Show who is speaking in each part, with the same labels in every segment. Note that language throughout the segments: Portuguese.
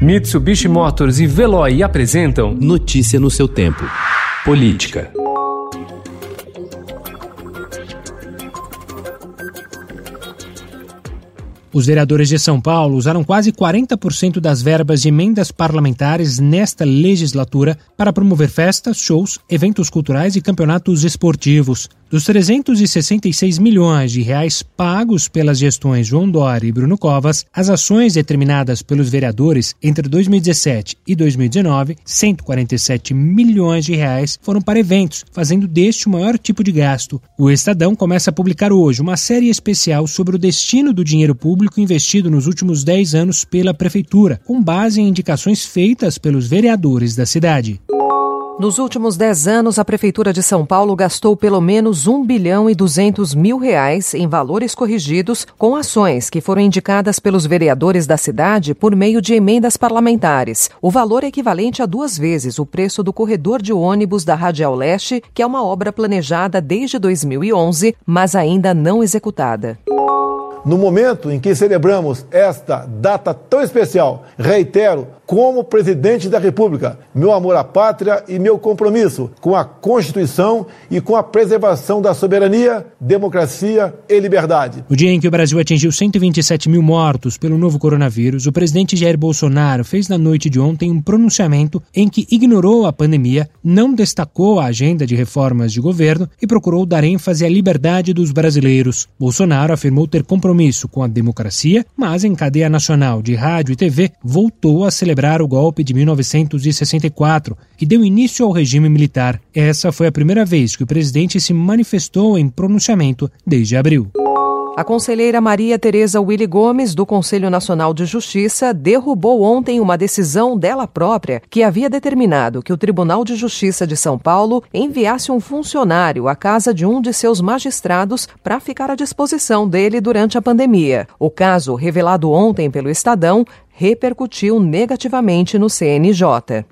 Speaker 1: Mitsubishi Motors e Veloy apresentam
Speaker 2: Notícia no seu tempo.
Speaker 1: Política.
Speaker 3: Os vereadores de São Paulo usaram quase 40% das verbas de emendas parlamentares nesta legislatura para promover festas, shows, eventos culturais e campeonatos esportivos. Dos 366 milhões de reais pagos pelas gestões João Dória e Bruno Covas, as ações determinadas pelos vereadores entre 2017 e 2019, 147 milhões de reais foram para eventos, fazendo deste o maior tipo de gasto. O Estadão começa a publicar hoje uma série especial sobre o destino do dinheiro público investido nos últimos 10 anos pela prefeitura, com base em indicações feitas pelos vereadores da cidade.
Speaker 4: Nos últimos 10 anos, a Prefeitura de São Paulo gastou pelo menos 1 bilhão e 200 mil reais em valores corrigidos com ações que foram indicadas pelos vereadores da cidade por meio de emendas parlamentares. O valor é equivalente a duas vezes o preço do corredor de ônibus da Radial Leste, que é uma obra planejada desde 2011, mas ainda não executada.
Speaker 5: No momento em que celebramos esta data tão especial, reitero, como presidente da República, meu amor à pátria e meu compromisso com a Constituição e com a preservação da soberania, democracia e liberdade.
Speaker 3: No dia em que o Brasil atingiu 127 mil mortos pelo novo coronavírus, o presidente Jair Bolsonaro fez na noite de ontem um pronunciamento em que ignorou a pandemia, não destacou a agenda de reformas de governo e procurou dar ênfase à liberdade dos brasileiros. Bolsonaro afirmou ter compromisso com a democracia, mas em cadeia nacional de rádio e TV voltou a celebrar o golpe de 1964, que deu início ao regime militar. Essa foi a primeira vez que o presidente se manifestou em pronunciamento desde abril.
Speaker 4: A conselheira Maria Tereza Willy Gomes, do Conselho Nacional de Justiça, derrubou ontem uma decisão dela própria que havia determinado que o Tribunal de Justiça de São Paulo enviasse um funcionário à casa de um de seus magistrados para ficar à disposição dele durante a pandemia. O caso, revelado ontem pelo Estadão, repercutiu negativamente no CNJ.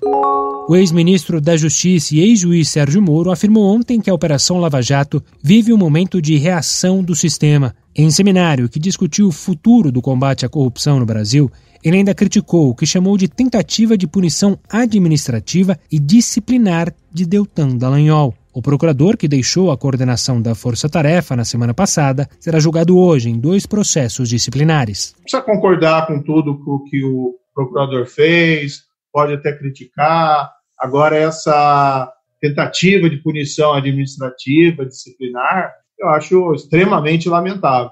Speaker 3: O ex-ministro da Justiça e ex-juiz Sérgio Moro afirmou ontem que a Operação Lava Jato vive um momento de reação do sistema. Em seminário que discutiu o futuro do combate à corrupção no Brasil, ele ainda criticou o que chamou de tentativa de punição administrativa e disciplinar de Deltan Dallagnol. O procurador, que deixou a coordenação da Força Tarefa na semana passada, será julgado hoje em dois processos disciplinares.
Speaker 6: Precisa concordar com tudo que o procurador fez, pode até criticar, Agora, essa tentativa de punição administrativa, disciplinar, eu acho extremamente lamentável.